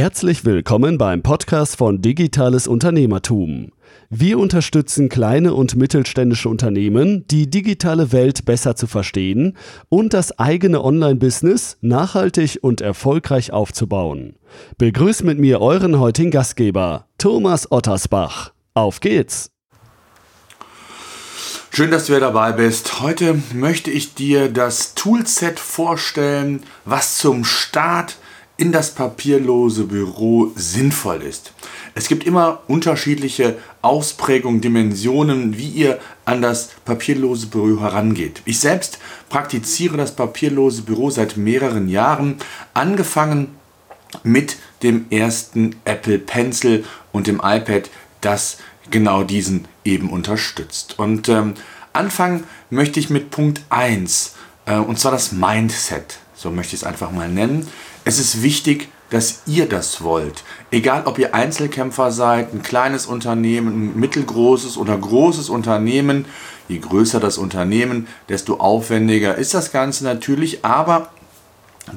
Herzlich willkommen beim Podcast von Digitales Unternehmertum. Wir unterstützen kleine und mittelständische Unternehmen, die digitale Welt besser zu verstehen und das eigene Online-Business nachhaltig und erfolgreich aufzubauen. Begrüßt mit mir euren heutigen Gastgeber, Thomas Ottersbach. Auf geht's! Schön, dass du wieder dabei bist. Heute möchte ich dir das Toolset vorstellen, was zum Start in das papierlose Büro sinnvoll ist. Es gibt immer unterschiedliche Ausprägungen, Dimensionen, wie ihr an das papierlose Büro herangeht. Ich selbst praktiziere das papierlose Büro seit mehreren Jahren, angefangen mit dem ersten Apple Pencil und dem iPad, das genau diesen eben unterstützt. Und ähm, anfangen möchte ich mit Punkt 1, äh, und zwar das Mindset. So möchte ich es einfach mal nennen. Es ist wichtig, dass ihr das wollt. Egal, ob ihr Einzelkämpfer seid, ein kleines Unternehmen, ein mittelgroßes oder großes Unternehmen. Je größer das Unternehmen, desto aufwendiger ist das Ganze natürlich. Aber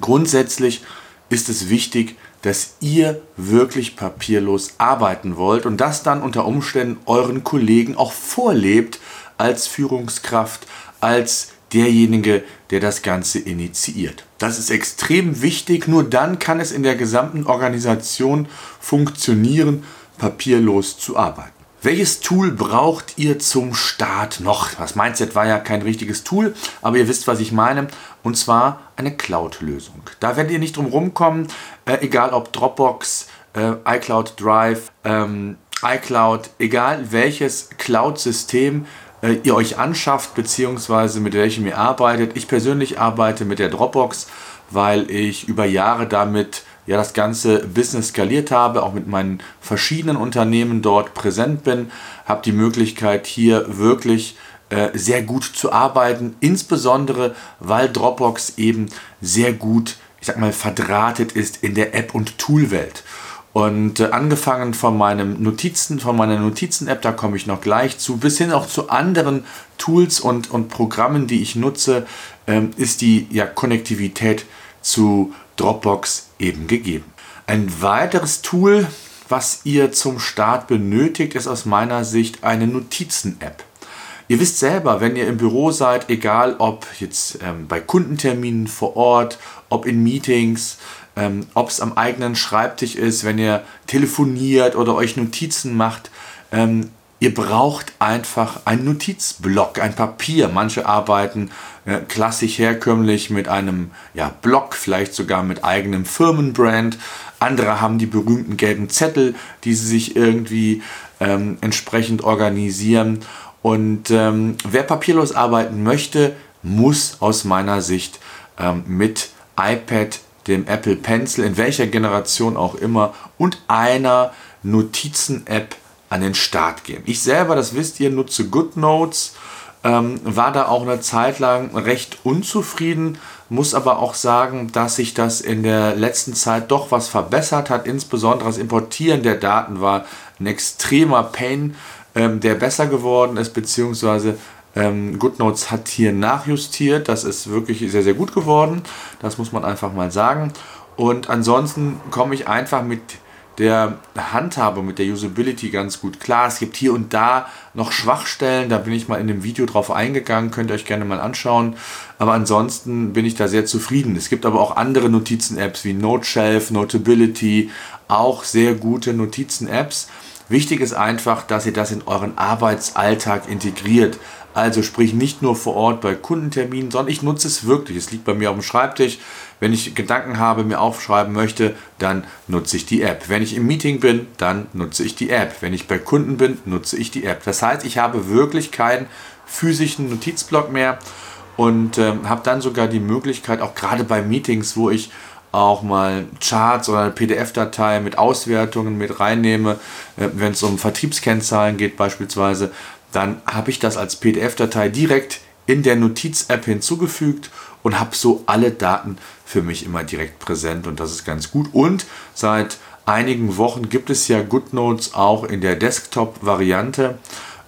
grundsätzlich ist es wichtig, dass ihr wirklich papierlos arbeiten wollt und das dann unter Umständen euren Kollegen auch vorlebt als Führungskraft, als derjenige, der das Ganze initiiert. Das ist extrem wichtig, nur dann kann es in der gesamten Organisation funktionieren, papierlos zu arbeiten. Welches Tool braucht ihr zum Start noch? Das Mindset war ja kein richtiges Tool, aber ihr wisst, was ich meine. Und zwar eine Cloud-Lösung. Da werdet ihr nicht drum rumkommen, äh, egal ob Dropbox, äh, iCloud Drive, ähm, iCloud, egal welches Cloud-System äh, ihr euch anschafft, beziehungsweise mit welchem ihr arbeitet. Ich persönlich arbeite mit der Dropbox, weil ich über Jahre damit ja das ganze Business skaliert habe, auch mit meinen verschiedenen Unternehmen dort präsent bin, habe die Möglichkeit hier wirklich äh, sehr gut zu arbeiten, insbesondere weil Dropbox eben sehr gut, ich sag mal, verdrahtet ist in der App- und Toolwelt. Und äh, angefangen von meinem Notizen, von meiner Notizen-App, da komme ich noch gleich zu, bis hin auch zu anderen Tools und, und Programmen, die ich nutze, ähm, ist die ja, Konnektivität zu Dropbox eben gegeben. Ein weiteres Tool, was ihr zum Start benötigt, ist aus meiner Sicht eine Notizen-App. Ihr wisst selber, wenn ihr im Büro seid, egal ob jetzt ähm, bei Kundenterminen vor Ort, ob in Meetings, ähm, ob es am eigenen Schreibtisch ist, wenn ihr telefoniert oder euch Notizen macht. Ähm, ihr braucht einfach einen Notizblock, ein Papier. Manche arbeiten äh, klassisch herkömmlich mit einem ja, Block, vielleicht sogar mit eigenem Firmenbrand. Andere haben die berühmten gelben Zettel, die sie sich irgendwie ähm, entsprechend organisieren. Und ähm, wer papierlos arbeiten möchte, muss aus meiner Sicht ähm, mit iPad dem Apple Pencil, in welcher Generation auch immer, und einer Notizen-App an den Start gehen. Ich selber, das wisst ihr, nutze GoodNotes, ähm, war da auch eine Zeit lang recht unzufrieden, muss aber auch sagen, dass sich das in der letzten Zeit doch was verbessert hat. Insbesondere das Importieren der Daten war ein extremer Pain, ähm, der besser geworden ist, beziehungsweise ähm, GoodNotes hat hier nachjustiert. Das ist wirklich sehr, sehr gut geworden. Das muss man einfach mal sagen. Und ansonsten komme ich einfach mit der Handhabung, mit der Usability ganz gut klar. Es gibt hier und da noch Schwachstellen, da bin ich mal in dem Video drauf eingegangen, könnt ihr euch gerne mal anschauen. Aber ansonsten bin ich da sehr zufrieden. Es gibt aber auch andere Notizen-Apps wie NoteShelf, Notability, auch sehr gute Notizen-Apps. Wichtig ist einfach, dass ihr das in euren Arbeitsalltag integriert. Also sprich nicht nur vor Ort bei Kundenterminen, sondern ich nutze es wirklich. Es liegt bei mir auf dem Schreibtisch. Wenn ich Gedanken habe, mir aufschreiben möchte, dann nutze ich die App. Wenn ich im Meeting bin, dann nutze ich die App. Wenn ich bei Kunden bin, nutze ich die App. Das heißt, ich habe wirklich keinen physischen Notizblock mehr und äh, habe dann sogar die Möglichkeit, auch gerade bei Meetings, wo ich auch mal Charts oder eine PDF-Datei mit Auswertungen mit reinnehme, äh, wenn es um Vertriebskennzahlen geht beispielsweise, dann habe ich das als PDF-Datei direkt in der Notiz-App hinzugefügt und habe so alle Daten für mich immer direkt präsent und das ist ganz gut. Und seit einigen Wochen gibt es ja GoodNotes auch in der Desktop-Variante,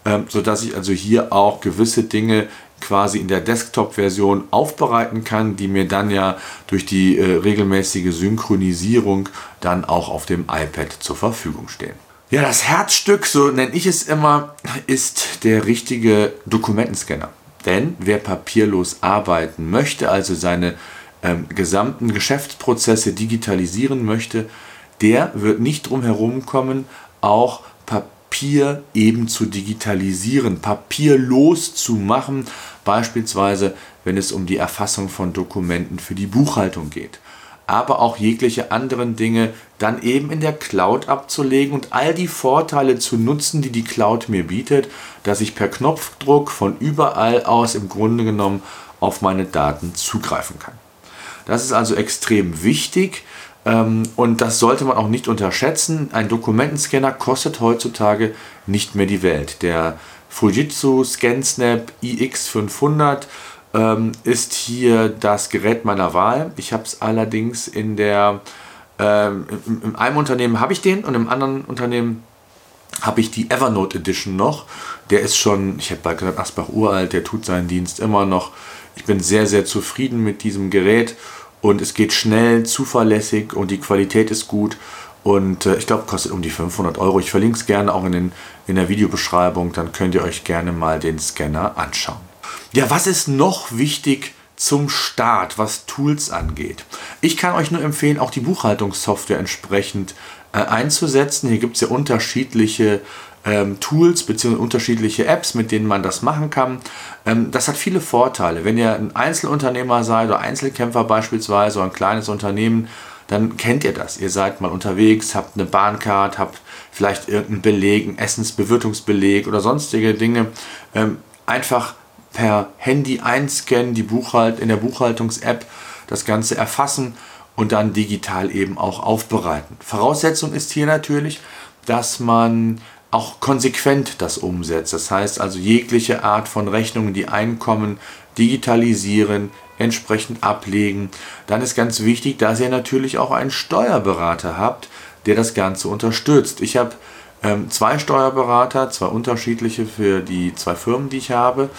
ähm, sodass ich also hier auch gewisse Dinge quasi in der Desktop-Version aufbereiten kann, die mir dann ja durch die äh, regelmäßige Synchronisierung dann auch auf dem iPad zur Verfügung stehen. Ja, das Herzstück, so nenne ich es immer, ist der richtige Dokumentenscanner. Denn wer papierlos arbeiten möchte, also seine ähm, gesamten Geschäftsprozesse digitalisieren möchte, der wird nicht drum herum kommen, auch Papier eben zu digitalisieren, papierlos zu machen, beispielsweise wenn es um die Erfassung von Dokumenten für die Buchhaltung geht aber auch jegliche anderen Dinge dann eben in der Cloud abzulegen und all die Vorteile zu nutzen, die die Cloud mir bietet, dass ich per Knopfdruck von überall aus im Grunde genommen auf meine Daten zugreifen kann. Das ist also extrem wichtig ähm, und das sollte man auch nicht unterschätzen. Ein Dokumentenscanner kostet heutzutage nicht mehr die Welt. Der Fujitsu ScanSnap iX500 ähm, ist hier das Gerät meiner Wahl. Ich habe es allerdings in der, ähm, in, in einem Unternehmen habe ich den und im anderen Unternehmen habe ich die Evernote Edition noch. Der ist schon, ich hätte bald gesagt, Asbach uralt, der tut seinen Dienst immer noch. Ich bin sehr, sehr zufrieden mit diesem Gerät und es geht schnell, zuverlässig und die Qualität ist gut. Und äh, ich glaube, kostet um die 500 Euro. Ich verlinke es gerne auch in, den, in der Videobeschreibung, dann könnt ihr euch gerne mal den Scanner anschauen. Ja, was ist noch wichtig zum Start, was Tools angeht? Ich kann euch nur empfehlen, auch die Buchhaltungssoftware entsprechend äh, einzusetzen. Hier gibt es ja unterschiedliche ähm, Tools bzw. unterschiedliche Apps, mit denen man das machen kann. Ähm, das hat viele Vorteile. Wenn ihr ein Einzelunternehmer seid oder Einzelkämpfer beispielsweise oder ein kleines Unternehmen, dann kennt ihr das. Ihr seid mal unterwegs, habt eine Bahncard, habt vielleicht irgendeinen Beleg, einen Essensbewirtungsbeleg oder sonstige Dinge. Ähm, einfach per Handy einscannen, die Buchhalt in der Buchhaltungs-App das Ganze erfassen und dann digital eben auch aufbereiten. Voraussetzung ist hier natürlich, dass man auch konsequent das umsetzt. Das heißt also jegliche Art von Rechnungen, die einkommen, digitalisieren, entsprechend ablegen. Dann ist ganz wichtig, dass ihr natürlich auch einen Steuerberater habt, der das Ganze unterstützt. Ich habe ähm, zwei Steuerberater, zwei unterschiedliche für die zwei Firmen, die ich habe.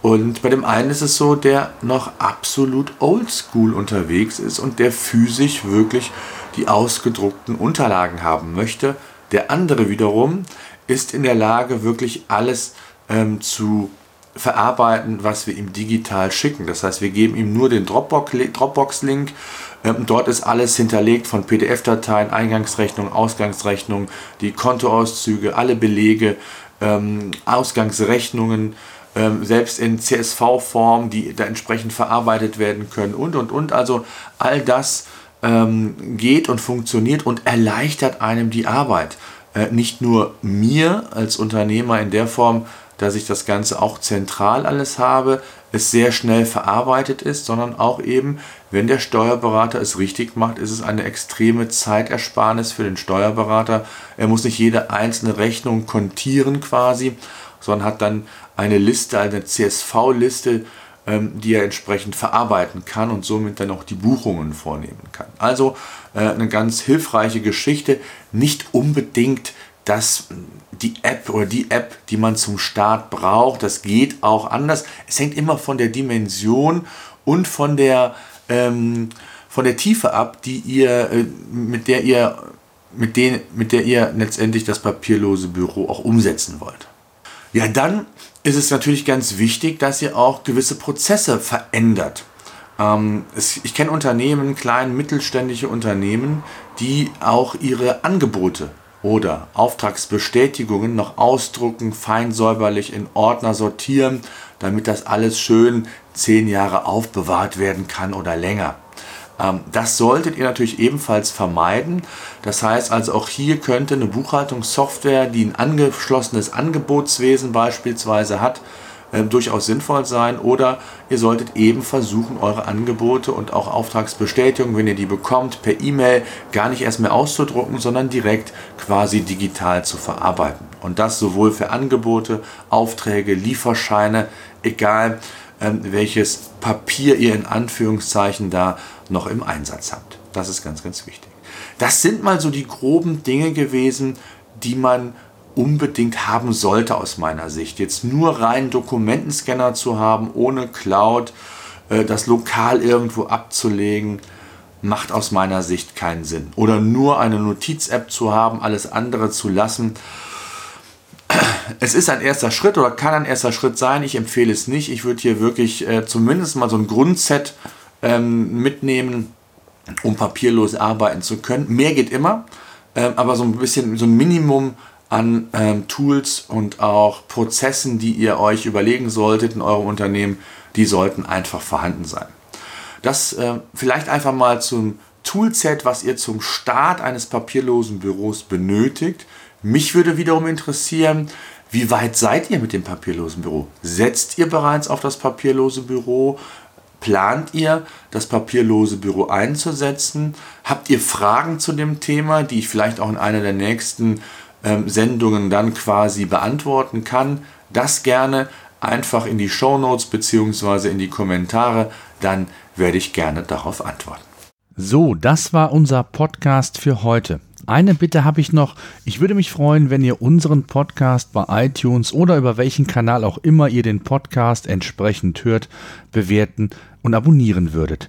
Und bei dem einen ist es so, der noch absolut oldschool unterwegs ist und der physisch wirklich die ausgedruckten Unterlagen haben möchte. Der andere wiederum ist in der Lage, wirklich alles ähm, zu verarbeiten, was wir ihm digital schicken. Das heißt, wir geben ihm nur den Dropbox-Link. Ähm, dort ist alles hinterlegt von PDF-Dateien, Eingangsrechnung, Ausgangsrechnung, die Kontoauszüge, alle Belege, ähm, Ausgangsrechnungen ähm, selbst in CSV-Form, die da entsprechend verarbeitet werden können und, und, und. Also all das geht und funktioniert und erleichtert einem die Arbeit. Äh, nicht nur mir als Unternehmer in der Form, dass ich das Ganze auch zentral alles habe, es sehr schnell verarbeitet ist, sondern auch eben, wenn der Steuerberater es richtig macht, ist es eine extreme Zeitersparnis für den Steuerberater. Er muss nicht jede einzelne Rechnung kontieren quasi, sondern hat dann eine Liste, eine CSV-Liste, ähm, die er entsprechend verarbeiten kann und somit dann auch die Buchungen vornehmen kann. Also äh, eine ganz hilfreiche Geschichte, nicht unbedingt dass die App oder die App, die man zum Start braucht, das geht auch anders. Es hängt immer von der Dimension und von der, ähm, von der Tiefe ab, die ihr, äh, mit der ihr, mit, den, mit der ihr letztendlich das papierlose Büro auch umsetzen wollt. Ja, dann ist es natürlich ganz wichtig, dass ihr auch gewisse Prozesse verändert. Ähm, es, ich kenne Unternehmen, kleine mittelständische Unternehmen, die auch ihre Angebote oder Auftragsbestätigungen noch ausdrucken, fein säuberlich in Ordner sortieren, damit das alles schön zehn Jahre aufbewahrt werden kann oder länger. Ähm, das solltet ihr natürlich ebenfalls vermeiden. Das heißt also auch hier könnte eine Buchhaltungssoftware, die ein angeschlossenes Angebotswesen beispielsweise hat, durchaus sinnvoll sein. Oder ihr solltet eben versuchen, eure Angebote und auch Auftragsbestätigungen, wenn ihr die bekommt, per E-Mail gar nicht erst mehr auszudrucken, sondern direkt quasi digital zu verarbeiten. Und das sowohl für Angebote, Aufträge, Lieferscheine, egal ähm, welches Papier ihr in Anführungszeichen da noch im Einsatz habt. Das ist ganz, ganz wichtig. Das sind mal so die groben Dinge gewesen, die man unbedingt haben sollte aus meiner Sicht. Jetzt nur rein Dokumentenscanner zu haben, ohne Cloud, äh, das lokal irgendwo abzulegen, macht aus meiner Sicht keinen Sinn. Oder nur eine Notiz-App zu haben, alles andere zu lassen. Es ist ein erster Schritt oder kann ein erster Schritt sein. Ich empfehle es nicht. Ich würde hier wirklich äh, zumindest mal so ein Grundset ähm, mitnehmen, um papierlos arbeiten zu können. Mehr geht immer, äh, aber so ein bisschen so ein Minimum an ähm, Tools und auch Prozessen, die ihr euch überlegen solltet in eurem Unternehmen, die sollten einfach vorhanden sein. Das äh, vielleicht einfach mal zum Toolset, was ihr zum Start eines papierlosen Büros benötigt. Mich würde wiederum interessieren, wie weit seid ihr mit dem papierlosen Büro? Setzt ihr bereits auf das papierlose Büro? Plant ihr, das papierlose Büro einzusetzen? Habt ihr Fragen zu dem Thema, die ich vielleicht auch in einer der nächsten ähm, Sendungen dann quasi beantworten kann? Das gerne einfach in die Show Notes bzw. in die Kommentare, dann werde ich gerne darauf antworten. So, das war unser Podcast für heute. Eine Bitte habe ich noch. Ich würde mich freuen, wenn ihr unseren Podcast bei iTunes oder über welchen Kanal auch immer ihr den Podcast entsprechend hört, bewerten und abonnieren würdet.